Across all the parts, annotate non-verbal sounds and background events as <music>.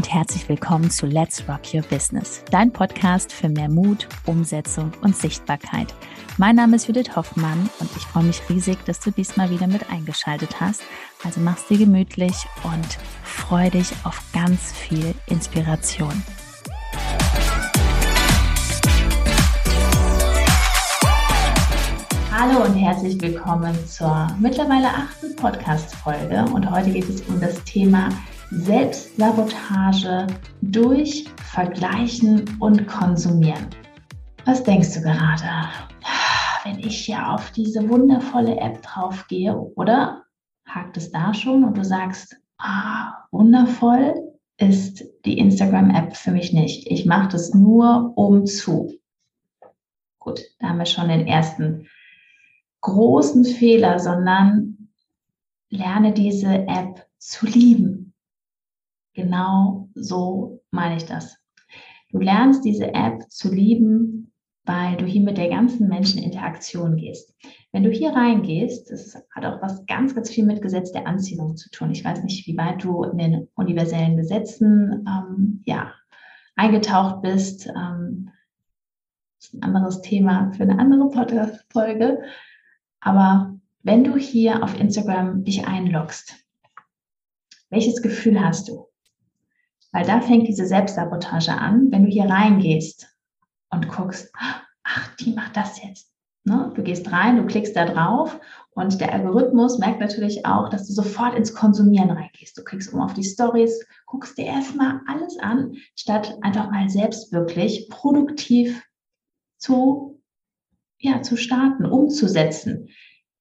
und herzlich willkommen zu Let's Rock Your Business, dein Podcast für mehr Mut, Umsetzung und Sichtbarkeit. Mein Name ist Judith Hoffmann und ich freue mich riesig, dass du diesmal wieder mit eingeschaltet hast. Also mach's dir gemütlich und freu dich auf ganz viel Inspiration. Hallo und herzlich willkommen zur mittlerweile achten Podcast-Folge. Und heute geht es um das Thema Selbstsabotage durch Vergleichen und Konsumieren. Was denkst du gerade, wenn ich hier auf diese wundervolle App draufgehe, oder? Hakt es da schon und du sagst, ah, wundervoll ist die Instagram-App für mich nicht. Ich mache das nur um zu. Gut, da haben wir schon den ersten großen Fehler, sondern lerne diese App zu lieben. Genau so meine ich das. Du lernst diese App zu lieben, weil du hier mit der ganzen Menscheninteraktion gehst. Wenn du hier reingehst, das hat auch was ganz, ganz viel mit Gesetz der Anziehung zu tun. Ich weiß nicht, wie weit du in den universellen Gesetzen ähm, ja, eingetaucht bist. Ähm, das ist ein anderes Thema für eine andere Podcast-Folge. Aber wenn du hier auf Instagram dich einloggst, welches Gefühl hast du? Weil da fängt diese Selbstsabotage an, wenn du hier reingehst und guckst, ach, die macht das jetzt. Ne? Du gehst rein, du klickst da drauf und der Algorithmus merkt natürlich auch, dass du sofort ins Konsumieren reingehst. Du klickst um auf die Stories, guckst dir erstmal alles an, statt einfach mal selbst wirklich produktiv zu ja, zu starten, umzusetzen,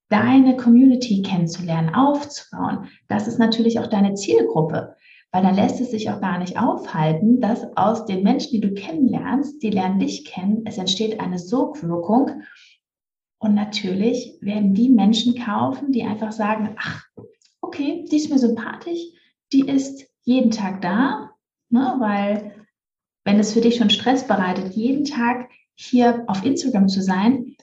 deine Community kennenzulernen, aufzubauen. Das ist natürlich auch deine Zielgruppe, weil dann lässt es sich auch gar nicht aufhalten, dass aus den Menschen, die du kennenlernst, die lernen dich kennen, es entsteht eine Sogwirkung. Und natürlich werden die Menschen kaufen, die einfach sagen, ach, okay, die ist mir sympathisch, die ist jeden Tag da, ne, weil wenn es für dich schon Stress bereitet, jeden Tag hier auf Instagram zu sein,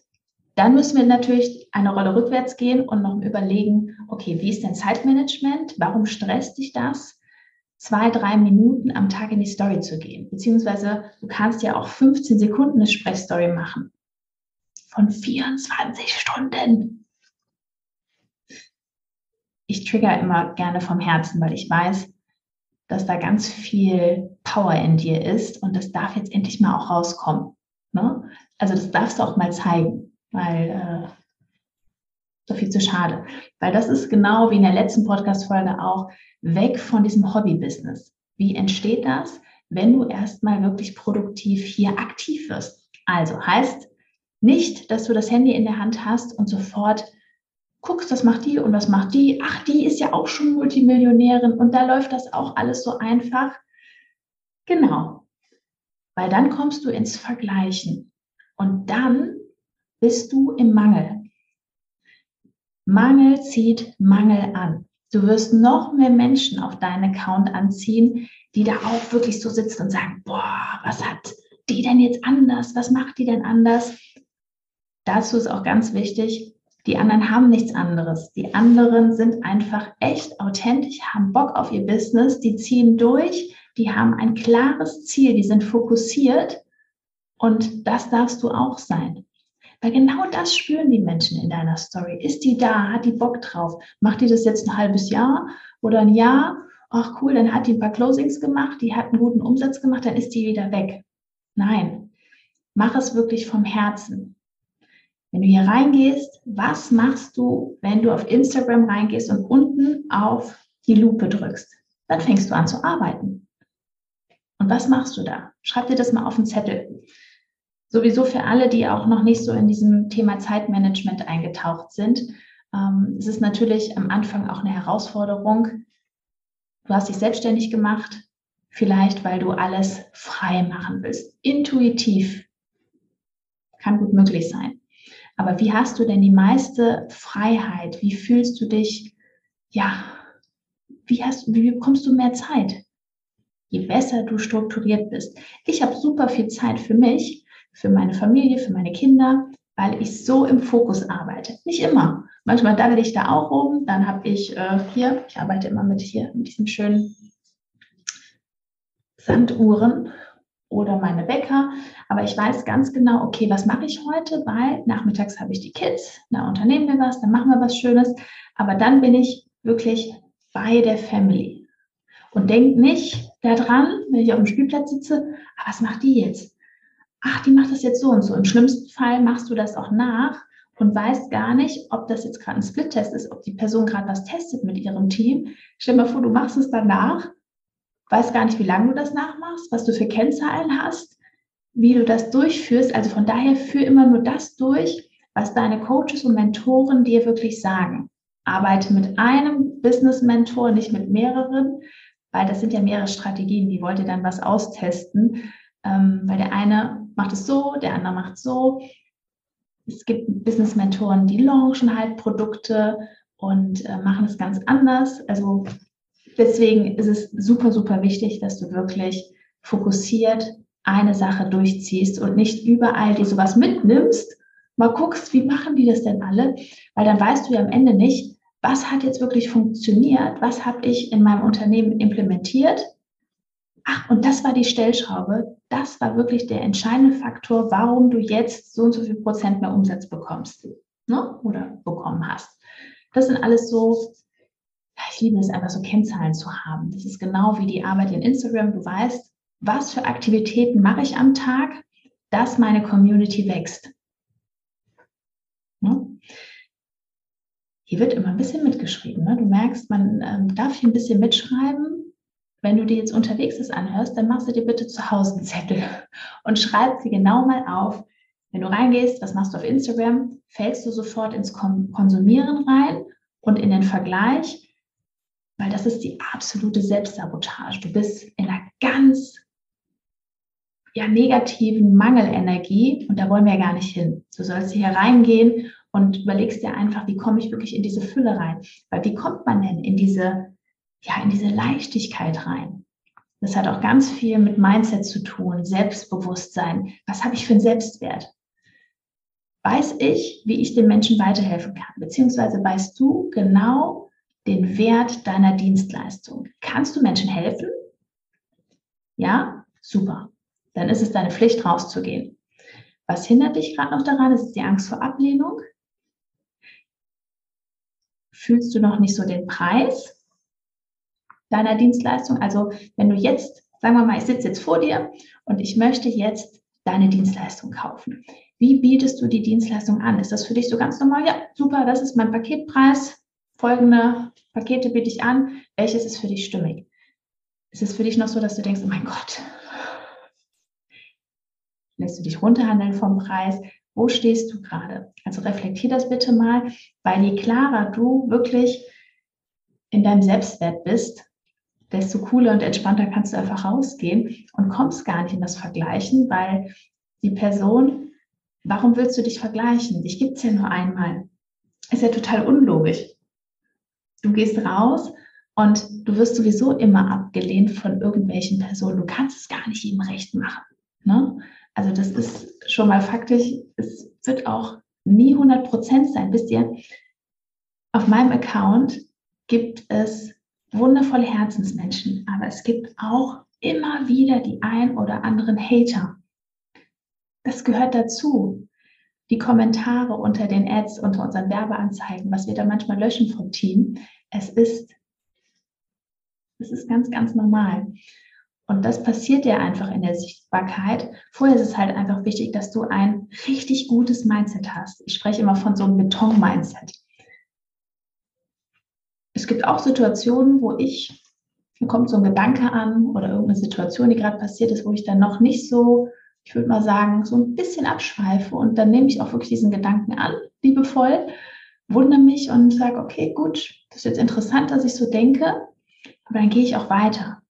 dann müssen wir natürlich eine Rolle rückwärts gehen und noch überlegen, okay, wie ist denn Zeitmanagement? Warum stresst dich das? Zwei, drei Minuten am Tag in die Story zu gehen. Beziehungsweise du kannst ja auch 15 Sekunden eine Sprechstory machen. Von 24 Stunden. Ich trigger immer gerne vom Herzen, weil ich weiß, dass da ganz viel Power in dir ist und das darf jetzt endlich mal auch rauskommen. Ne? Also das darfst du auch mal zeigen, weil äh, so viel zu schade. Weil das ist genau wie in der letzten Podcast-Folge auch weg von diesem Hobby-Business. Wie entsteht das, wenn du erstmal wirklich produktiv hier aktiv wirst? Also heißt nicht, dass du das Handy in der Hand hast und sofort guckst, was macht die und was macht die. Ach, die ist ja auch schon Multimillionärin und da läuft das auch alles so einfach. Genau, weil dann kommst du ins Vergleichen und dann bist du im Mangel. Mangel zieht Mangel an. Du wirst noch mehr Menschen auf deinen Account anziehen, die da auch wirklich so sitzen und sagen, boah, was hat die denn jetzt anders? Was macht die denn anders? Dazu ist auch ganz wichtig, die anderen haben nichts anderes. Die anderen sind einfach echt authentisch, haben Bock auf ihr Business, die ziehen durch, die haben ein klares Ziel, die sind fokussiert und das darfst du auch sein. Weil genau das spüren die Menschen in deiner Story. Ist die da? Hat die Bock drauf? Macht die das jetzt ein halbes Jahr oder ein Jahr? Ach cool, dann hat die ein paar Closings gemacht, die hat einen guten Umsatz gemacht, dann ist die wieder weg. Nein, mach es wirklich vom Herzen. Wenn du hier reingehst, was machst du, wenn du auf Instagram reingehst und unten auf die Lupe drückst? Dann fängst du an zu arbeiten. Und was machst du da? Schreib dir das mal auf den Zettel. Sowieso für alle, die auch noch nicht so in diesem Thema Zeitmanagement eingetaucht sind. Ähm, es ist natürlich am Anfang auch eine Herausforderung. Du hast dich selbstständig gemacht, vielleicht weil du alles frei machen willst. Intuitiv kann gut möglich sein. Aber wie hast du denn die meiste Freiheit? Wie fühlst du dich? Ja, wie, hast, wie bekommst du mehr Zeit? je besser du strukturiert bist. Ich habe super viel Zeit für mich, für meine Familie, für meine Kinder, weil ich so im Fokus arbeite. Nicht immer. Manchmal daddel ich da auch rum. Dann habe ich äh, hier, ich arbeite immer mit hier, mit diesem schönen Sanduhren oder meine Wecker. Aber ich weiß ganz genau, okay, was mache ich heute? Weil nachmittags habe ich die Kids, da unternehmen wir was, dann machen wir was Schönes. Aber dann bin ich wirklich bei der Family. Und denk nicht daran, wenn ich auf dem Spielplatz sitze, ah, was macht die jetzt? Ach, die macht das jetzt so und so. Im schlimmsten Fall machst du das auch nach und weißt gar nicht, ob das jetzt gerade ein Split-Test ist, ob die Person gerade was testet mit ihrem Team. Stell dir mal vor, du machst es danach weiß gar nicht, wie lange du das nachmachst, was du für Kennzahlen hast, wie du das durchführst. Also von daher führ immer nur das durch, was deine Coaches und Mentoren dir wirklich sagen. Arbeite mit einem Business-Mentor, nicht mit mehreren, weil das sind ja mehrere Strategien, die wollt ihr dann was austesten, ähm, weil der eine macht es so, der andere macht so. Es gibt Business-Mentoren, die launchen halt Produkte und äh, machen es ganz anders. Also deswegen ist es super, super wichtig, dass du wirklich fokussiert eine Sache durchziehst und nicht überall die sowas mitnimmst, mal guckst, wie machen die das denn alle, weil dann weißt du ja am Ende nicht, was hat jetzt wirklich funktioniert, was habe ich in meinem Unternehmen implementiert. Ach, und das war die Stellschraube, das war wirklich der entscheidende Faktor, warum du jetzt so und so viel Prozent mehr Umsatz bekommst ne? oder bekommen hast. Das sind alles so ich liebe es einfach so Kennzahlen zu haben. Das ist genau wie die Arbeit in Instagram. Du weißt, was für Aktivitäten mache ich am Tag, dass meine Community wächst. Ne? Hier wird immer ein bisschen mitgeschrieben. Ne? Du merkst, man ähm, darf hier ein bisschen mitschreiben. Wenn du dir jetzt unterwegs das anhörst, dann machst du dir bitte zu Hause einen Zettel und schreib sie genau mal auf. Wenn du reingehst, was machst du auf Instagram, fällst du sofort ins Konsumieren rein und in den Vergleich weil das ist die absolute Selbstsabotage. Du bist in einer ganz ja, negativen Mangelenergie und da wollen wir ja gar nicht hin. Du sollst hier reingehen und überlegst dir einfach, wie komme ich wirklich in diese Fülle rein? Weil wie kommt man denn in diese, ja, in diese Leichtigkeit rein? Das hat auch ganz viel mit Mindset zu tun, Selbstbewusstsein. Was habe ich für einen Selbstwert? Weiß ich, wie ich den Menschen weiterhelfen kann? Beziehungsweise weißt du genau, den Wert deiner Dienstleistung. Kannst du Menschen helfen? Ja, super. Dann ist es deine Pflicht, rauszugehen. Was hindert dich gerade noch daran? Ist die Angst vor Ablehnung? Fühlst du noch nicht so den Preis deiner Dienstleistung? Also wenn du jetzt, sagen wir mal, ich sitze jetzt vor dir und ich möchte jetzt deine Dienstleistung kaufen. Wie bietest du die Dienstleistung an? Ist das für dich so ganz normal? Ja, super, das ist mein Paketpreis folgende Pakete biete ich an, welches ist für dich stimmig? Ist es für dich noch so, dass du denkst, oh mein Gott, lässt du dich runterhandeln vom Preis? Wo stehst du gerade? Also reflektier das bitte mal, weil je klarer du wirklich in deinem Selbstwert bist, desto cooler und entspannter kannst du einfach rausgehen und kommst gar nicht in das Vergleichen, weil die Person, warum willst du dich vergleichen? Dich gibt es ja nur einmal. Ist ja total unlogisch. Du gehst raus und du wirst sowieso immer abgelehnt von irgendwelchen Personen. Du kannst es gar nicht jedem recht machen. Ne? Also das ist schon mal faktisch, es wird auch nie 100 Prozent sein. Wisst ihr, auf meinem Account gibt es wundervolle Herzensmenschen, aber es gibt auch immer wieder die ein oder anderen Hater. Das gehört dazu. Die Kommentare unter den Ads, unter unseren Werbeanzeigen, was wir da manchmal löschen vom Team, es ist, es ist ganz, ganz normal. Und das passiert ja einfach in der Sichtbarkeit. Vorher ist es halt einfach wichtig, dass du ein richtig gutes Mindset hast. Ich spreche immer von so einem Beton-Mindset. Es gibt auch Situationen, wo ich, mir kommt so ein Gedanke an oder irgendeine Situation, die gerade passiert ist, wo ich dann noch nicht so, ich würde mal sagen, so ein bisschen abschweife und dann nehme ich auch wirklich diesen Gedanken an, liebevoll wundere mich und sage, okay, gut, das ist jetzt interessant, dass ich so denke, aber dann gehe ich auch weiter.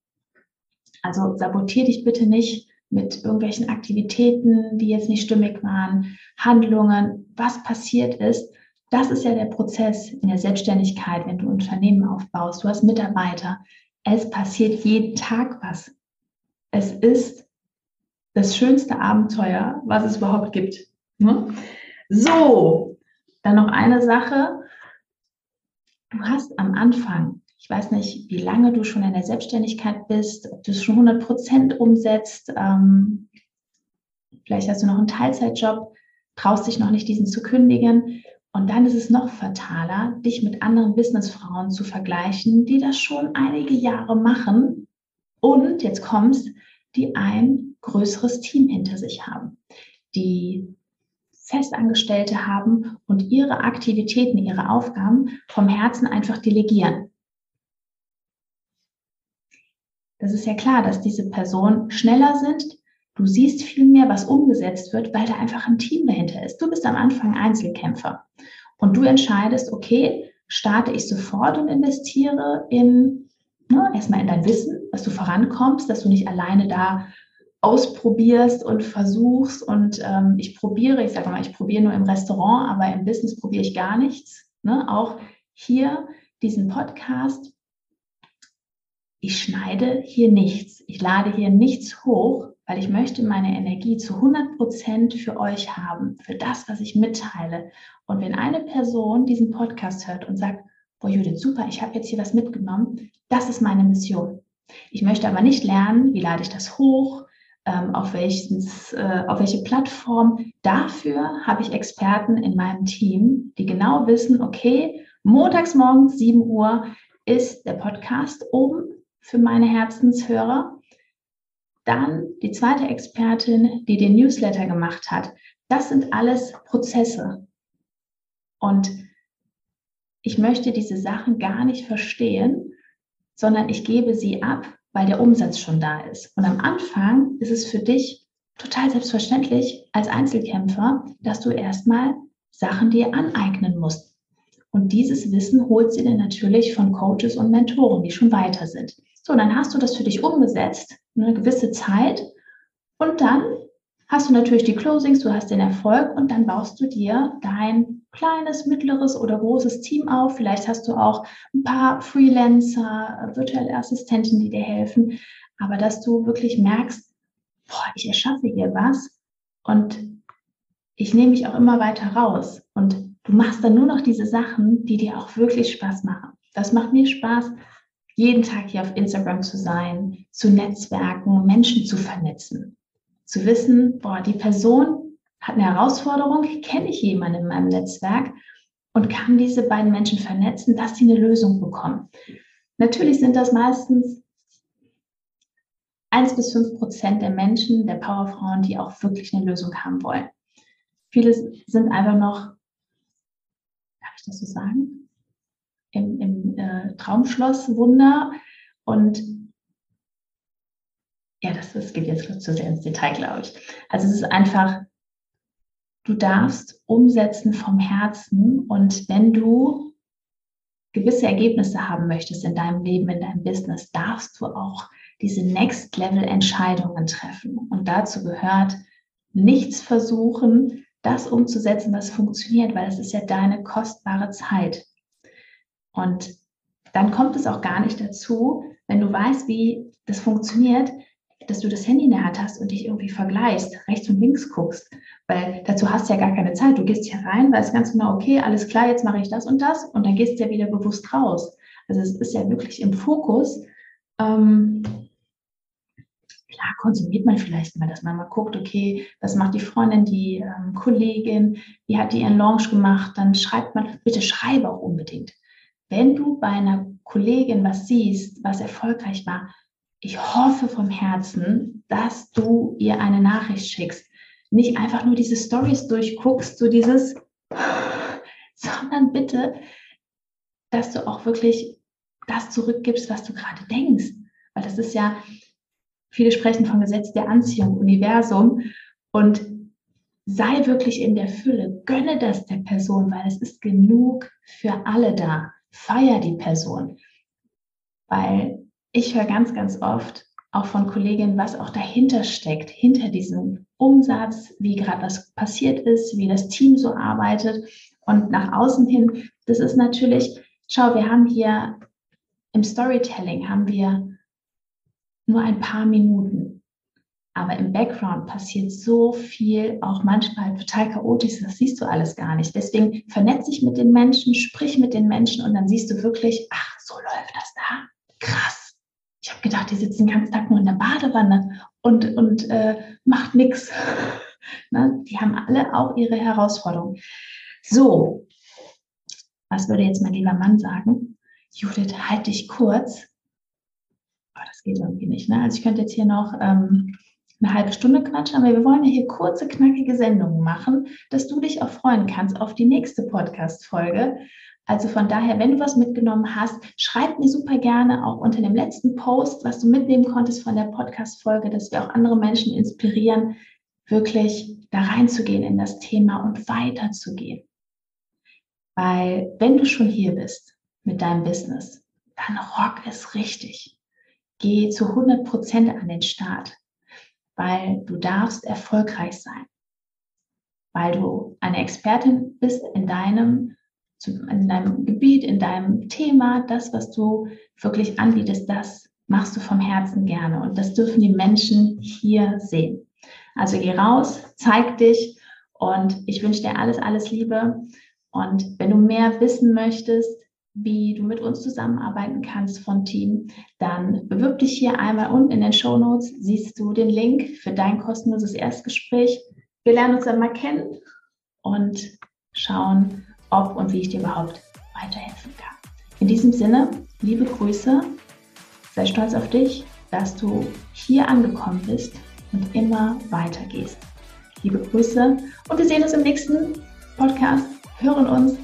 Also sabotiere dich bitte nicht mit irgendwelchen Aktivitäten, die jetzt nicht stimmig waren, Handlungen, was passiert ist. Das ist ja der Prozess in der Selbstständigkeit, wenn du ein Unternehmen aufbaust, du hast Mitarbeiter. Es passiert jeden Tag was. Es ist das schönste Abenteuer, was es überhaupt gibt. Ne? So, dann noch eine Sache. Du hast am Anfang Ich weiß nicht, wie lange du schon in der Selbstständigkeit bist, ob du es schon 100 Prozent umsetzt. Ähm, vielleicht hast du noch einen Teilzeitjob, traust dich noch nicht, diesen zu kündigen. Und dann ist es noch fataler, dich mit anderen Businessfrauen zu vergleichen, die das schon einige Jahre machen und jetzt kommst, die ein größeres Team hinter sich haben, die Festangestellte haben und ihre Aktivitäten, ihre Aufgaben vom Herzen einfach delegieren. Das ist ja klar, dass diese Personen schneller sind. Du siehst viel mehr, was umgesetzt wird, weil da einfach ein Team dahinter ist. Du bist am Anfang Einzelkämpfer und du entscheidest, okay, starte ich sofort und investiere in, ne, erstmal in dein Wissen, dass du vorankommst, dass du nicht alleine da ausprobierst und versuchst und ähm, ich probiere, ich sage mal, ich probiere nur im Restaurant, aber im Business probiere ich gar nichts. Ne? Auch hier diesen Podcast, ich schneide hier nichts, ich lade hier nichts hoch, weil ich möchte meine Energie zu 100 Prozent für euch haben, für das, was ich mitteile. Und wenn eine Person diesen Podcast hört und sagt, boah Judith, super, ich habe jetzt hier was mitgenommen, das ist meine Mission. Ich möchte aber nicht lernen, wie lade ich das hoch, ähm, auf, welches, äh, auf welche Plattform. Dafür habe ich Experten in meinem Team, die genau wissen, okay, montags morgens 7 Uhr ist der Podcast oben für meine Herzenshörer. Dann die zweite Expertin, die den Newsletter gemacht hat. Das sind alles Prozesse. Und ich möchte diese Sachen gar nicht verstehen, sondern ich gebe sie ab weil der Umsatz schon da ist. Und am Anfang ist es für dich total selbstverständlich als Einzelkämpfer, dass du erstmal Sachen dir aneignen musst. Und dieses Wissen holt sie dann natürlich von Coaches und Mentoren, die schon weiter sind. So, dann hast du das für dich umgesetzt, eine gewisse Zeit. Und dann hast du natürlich die Closings, du hast den Erfolg und dann baust du dir dein kleines, mittleres oder großes Team auf. Vielleicht hast du auch ein paar Freelancer, virtuelle Assistenten, die dir helfen. Aber dass du wirklich merkst, boah, ich erschaffe hier was und ich nehme mich auch immer weiter raus. Und du machst dann nur noch diese Sachen, die dir auch wirklich Spaß machen. Das macht mir Spaß, jeden Tag hier auf Instagram zu sein, zu netzwerken, Menschen zu vernetzen. Zu wissen, boah, die Person hat eine Herausforderung, kenne ich jemanden in meinem Netzwerk und kann diese beiden Menschen vernetzen, dass sie eine Lösung bekommen. Natürlich sind das meistens 1 bis 5 Prozent der Menschen, der Powerfrauen, die auch wirklich eine Lösung haben wollen. Viele sind einfach noch, darf ich das so sagen, im, im äh, Traumschloss Wunder und ja, das, das geht jetzt zu sehr ins Detail, glaube ich. Also es ist einfach Du darfst umsetzen vom Herzen und wenn du gewisse Ergebnisse haben möchtest in deinem Leben, in deinem Business, darfst du auch diese Next Level Entscheidungen treffen. Und dazu gehört nichts versuchen, das umzusetzen, was funktioniert, weil es ist ja deine kostbare Zeit. Und dann kommt es auch gar nicht dazu, wenn du weißt, wie das funktioniert, dass du das Handy in der Hand hast und dich irgendwie vergleichst, rechts und links guckst, weil dazu hast du ja gar keine Zeit. Du gehst hier rein, weißt ganz genau, okay, alles klar, jetzt mache ich das und das und dann gehst du ja wieder bewusst raus. Also es ist ja wirklich im Fokus. Ähm, klar konsumiert man vielleicht mal, dass man mal guckt, okay, was macht die Freundin, die ähm, Kollegin, wie hat die ihren Launch gemacht, dann schreibt man, bitte schreibe auch unbedingt. Wenn du bei einer Kollegin was siehst, was erfolgreich war, ich hoffe vom Herzen, dass du ihr eine Nachricht schickst. Nicht einfach nur diese Stories durchguckst, so dieses, <laughs> sondern bitte, dass du auch wirklich das zurückgibst, was du gerade denkst. Weil das ist ja, viele sprechen vom Gesetz der Anziehung, Universum. Und sei wirklich in der Fülle. Gönne das der Person, weil es ist genug für alle da. Feier die Person. Weil ich höre ganz, ganz oft auch von Kolleginnen, was auch dahinter steckt, hinter diesem Umsatz, wie gerade was passiert ist, wie das Team so arbeitet und nach außen hin. Das ist natürlich, schau, wir haben hier im Storytelling haben wir nur ein paar Minuten. Aber im Background passiert so viel, auch manchmal total chaotisch, das siehst du alles gar nicht. Deswegen vernetz dich mit den Menschen, sprich mit den Menschen und dann siehst du wirklich, ach, so läuft das da. Krass. Ich habe gedacht, die sitzen den ganzen Tag nur in der Badewanne und, und äh, macht nichts. <laughs> Ne? Die haben alle auch ihre Herausforderungen. So, was würde jetzt mein lieber Mann sagen? Judith, halt dich kurz. Oh, das geht irgendwie nicht. Ne? Also ich könnte jetzt hier noch ähm, eine halbe Stunde quatschen, aber wir wollen ja hier kurze, knackige Sendungen machen, dass du dich auch freuen kannst auf die nächste Podcast-Folge. Also von daher, wenn du was mitgenommen hast, schreib mir super gerne auch unter dem letzten Post, was du mitnehmen konntest von der Podcast-Folge, dass wir auch andere Menschen inspirieren, wirklich da reinzugehen in das Thema und weiterzugehen. Weil wenn du schon hier bist mit deinem Business, dann rock es richtig. Geh zu 100 Prozent an den Start, weil du darfst erfolgreich sein, weil du eine Expertin bist in deinem, in deinem Gebiet, in deinem Thema, das, was du wirklich anbietest, das machst du vom Herzen gerne und das dürfen die Menschen hier sehen. Also geh raus, zeig dich und ich wünsche dir alles, alles Liebe. Und wenn du mehr wissen möchtest, wie du mit uns zusammenarbeiten kannst von Team, dann bewirb dich hier einmal unten in den Show Notes. Siehst du den Link für dein kostenloses Erstgespräch. Wir lernen uns dann mal kennen und schauen, ob und wie ich dir überhaupt weiterhelfen kann. In diesem Sinne, liebe Grüße, sei stolz auf dich, dass du hier angekommen bist und immer weitergehst. Liebe Grüße und wir sehen uns im nächsten Podcast, hören uns.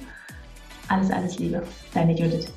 Alles, alles Liebe, deine Judith.